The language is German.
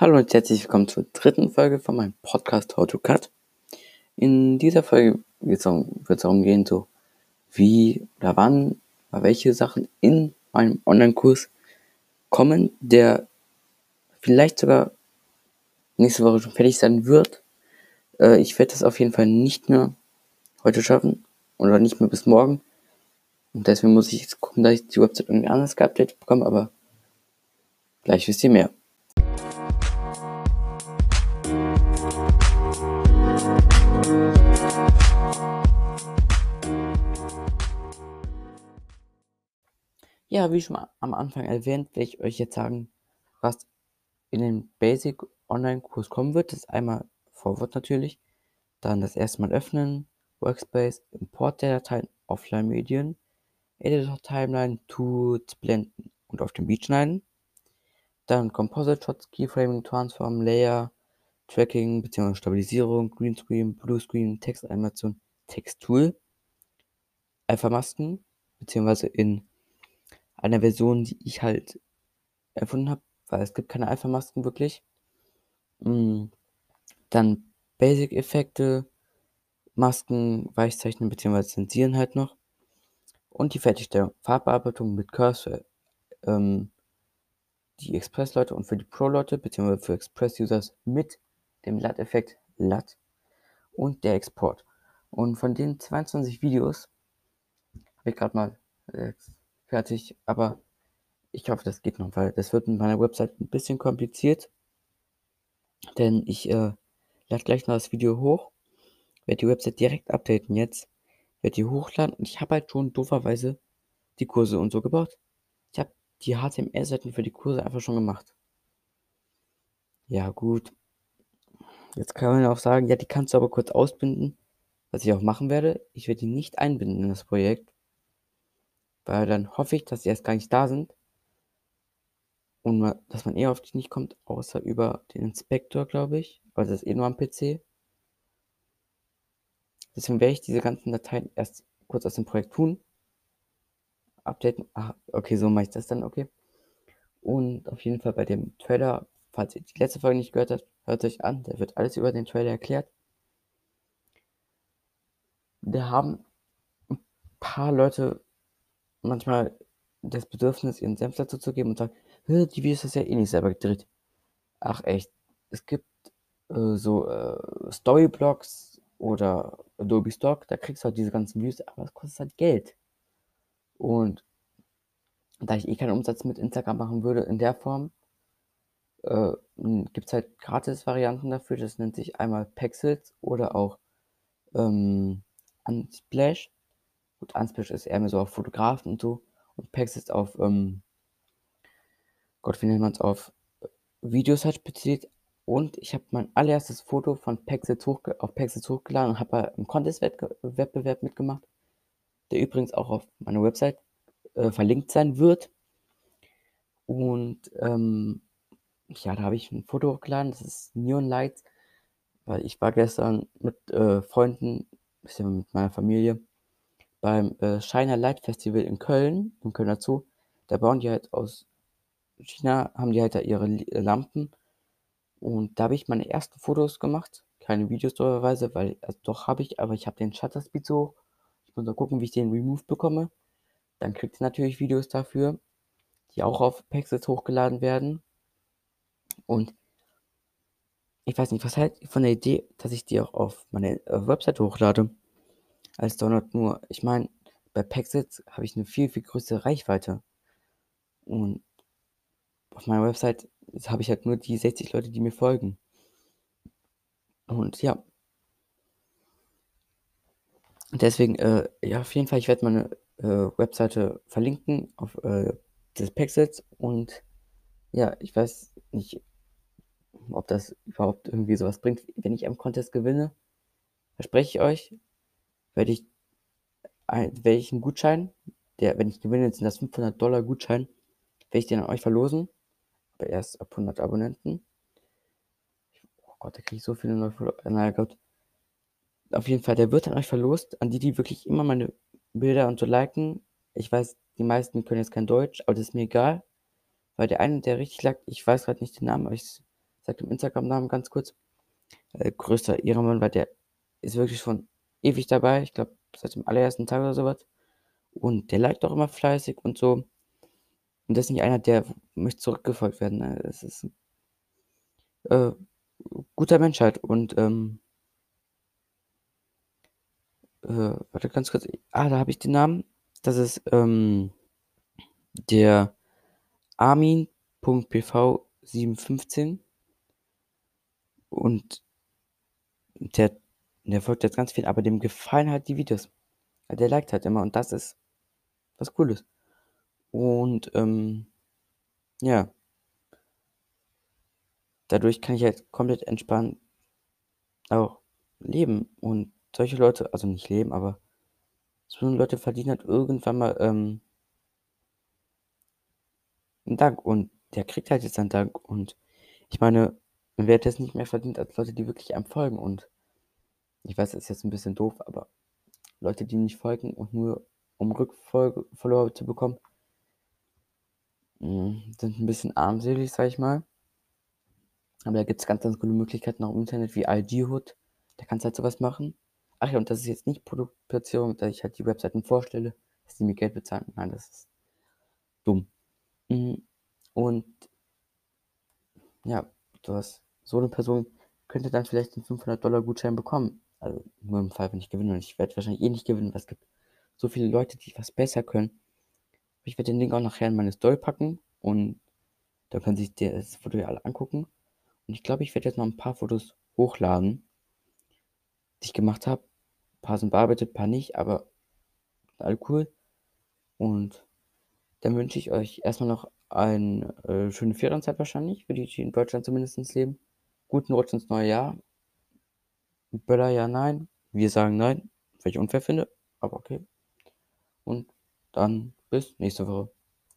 Hallo und herzlich willkommen zur dritten Folge von meinem Podcast How to Cut. In dieser Folge wird es darum gehen, so wie oder wann oder welche Sachen in meinem Online-Kurs kommen, der vielleicht sogar nächste Woche schon fertig sein wird. Äh, ich werde das auf jeden Fall nicht mehr heute schaffen oder nicht mehr bis morgen. Und deswegen muss ich jetzt gucken, dass ich die Website irgendwie anders geupdatet bekomme, aber gleich wisst ihr mehr. Ja, wie schon am Anfang erwähnt, werde ich euch jetzt sagen, was in den Basic Online-Kurs kommen wird. Das ist einmal Vorwort natürlich, dann das erste Mal öffnen, Workspace, Import der Dateien, Offline-Medien, Editor-Timeline, Tools, Blenden und auf dem Beat schneiden. Dann Composite Shots, Keyframing, Transform, Layer, Tracking bzw. Stabilisierung, Greenscreen, Bluescreen, Textanimation, Texttool, Alpha-Masken bzw. in einer Version, die ich halt erfunden habe, weil es gibt keine Alpha-Masken wirklich. Mm, dann Basic-Effekte, Masken, Weichzeichnen bzw. Zensieren halt noch. Und die Fertigstellung. Farbbearbeitung mit Cursor. Ähm, die Express-Leute und für die Pro-Leute bzw. für Express-Users mit dem LUT-Effekt LUT und der Export. Und von den 22 Videos habe ich gerade mal äh, fertig, aber ich hoffe, das geht noch, weil das wird mit meiner Website ein bisschen kompliziert. Denn ich äh, lade gleich noch das Video hoch, werde die Website direkt updaten jetzt, werde die hochladen und ich habe halt schon dooferweise die Kurse und so gebaut. Ich habe die HTML-Seiten für die Kurse einfach schon gemacht. Ja, gut. Jetzt kann man auch sagen, ja, die kannst du aber kurz ausbinden, was ich auch machen werde. Ich werde die nicht einbinden in das Projekt, weil dann hoffe ich, dass die erst gar nicht da sind und dass man eher auf die nicht kommt, außer über den Inspektor, glaube ich, weil das ist eh nur am PC. Deswegen werde ich diese ganzen Dateien erst kurz aus dem Projekt tun. Updaten. Ach, okay, so mache ich das dann, okay. Und auf jeden Fall bei dem Trailer, falls ihr die letzte Folge nicht gehört habt, hört euch an, da wird alles über den Trailer erklärt. Da haben ein paar Leute manchmal das Bedürfnis, ihren Senf dazu zu geben und sagen, die Videos ist ja eh nicht selber gedreht. Ach echt, es gibt äh, so äh, Storyblocks oder Adobe Stock, da kriegst du halt diese ganzen Views, aber es kostet halt Geld. Und da ich eh keinen Umsatz mit Instagram machen würde in der Form, äh, gibt es halt Gratis-Varianten dafür. Das nennt sich einmal Pexels oder auch ähm, Unsplash. Gut, Unsplash ist eher mehr so auf Fotografen und so. Und Pexels auf, ähm, Gott, wie nennt man es, auf Videos halt spezialisiert. Und ich habe mein allererstes Foto von Pexels hoch, auf Pexels hochgeladen und habe einen Contest-Wettbewerb mitgemacht, der übrigens auch auf meiner Website äh, verlinkt sein wird. Und ähm, ja, da habe ich ein Foto hochgeladen, das ist Neon Lights, weil ich war gestern mit äh, Freunden, bisschen mit meiner Familie, beim äh, China Light Festival in Köln, im Kölner Zoo. Da bauen die halt aus China, haben die halt da ihre äh, Lampen. Und da habe ich meine ersten Fotos gemacht. Keine Videos darüber, weil, also doch habe ich, aber ich habe den Shutter Speed so. Ich muss mal gucken, wie ich den Remove bekomme. Dann kriegt ihr natürlich Videos dafür, die auch auf Pexels hochgeladen werden. Und ich weiß nicht, was halt von der Idee, dass ich die auch auf meine äh, Website hochlade, als Download nur. Ich meine, bei Pexels habe ich eine viel, viel größere Reichweite. Und auf meiner Website habe ich halt nur die 60 Leute, die mir folgen. Und ja. Deswegen, äh, ja, auf jeden Fall, ich werde meine äh, Webseite verlinken auf äh, des Pexels und ja, ich weiß nicht, ob das überhaupt irgendwie sowas bringt. Wenn ich am Contest gewinne, verspreche ich euch, werde ich, ein, werde ich einen Gutschein, der, wenn ich gewinne, sind das 500 Dollar Gutschein, werde ich den an euch verlosen, aber erst ab 100 Abonnenten. Oh Gott, da kriege ich so viele neue Follower. Naja, Gott. Auf jeden Fall, der wird an euch verlost, an die, die wirklich immer meine Bilder und so liken. Ich weiß, die meisten können jetzt kein Deutsch, aber das ist mir egal. Weil der eine, der richtig lag, ich weiß gerade nicht den Namen, aber ich sage den Instagram-Namen ganz kurz. Äh, größter Ehrenmann, weil der ist wirklich schon ewig dabei. Ich glaube, seit dem allerersten Tag oder so was. Und der liked auch immer fleißig und so. Und das ist nicht einer, der möchte zurückgefolgt werden, ne? Das ist 'n äh, guter Mensch halt und, ähm äh, warte ganz kurz. Ah, da habe ich den Namen. Das ist, ähm, der Armin.pv715. Und der der folgt jetzt ganz viel, aber dem gefallen halt die Videos. Der liked halt immer und das ist was Cooles. Und, ähm, ja. Dadurch kann ich halt komplett entspannt auch leben und solche Leute also nicht leben, aber so Leute verdienen halt irgendwann mal, ähm 'n Dank und der kriegt halt jetzt seinen Dank und ich meine, wer hat das nicht mehr verdient als Leute, die wirklich einem folgen und ich weiß, das ist jetzt 'n bisschen doof, aber Leute, die nicht folgen und nur um Rückfolge Follower zu bekommen hm, sind 'n bisschen armselig, sage ich mal. Aber da gibt's ganz, ganz coole Möglichkeiten auch im Internet wie ID-Hood. Da kannst du halt so was machen. Ach ja, und das ist jetzt nicht Produktplatzierung, dass ich halt die Webseiten vorstelle, dass die mir Geld bezahlen. Nein, das ist dumm. Hm, und ja, du hast so 'ne Person könnte dann vielleicht 'n 500 Gutschein bekommen. Also, nur im Fall, wenn ich gewinne und ich werde wahrscheinlich eh nicht gewinnen, weil es gibt so viele Leute, die was besser können. Ich werde den Link auch nachher in meine Story packen und da können sich das Foto ja alle angucken. Und ich glaube, ich werde jetzt noch 'n paar Fotos hochladen die ich gemacht habe. Paar sind bearbeitet, paar nicht, aber alle cool. Und dann wünsche ich euch erst mal noch eine, äh, schöne Ferienzeit wahrscheinlich, für die, die in Deutschland zumindest leben. Guten Rutsch ins neue Jahr. Böller ja, nein. Wir sagen nein, was ich unfair finde, aber okay. Und dann bis nächste Woche.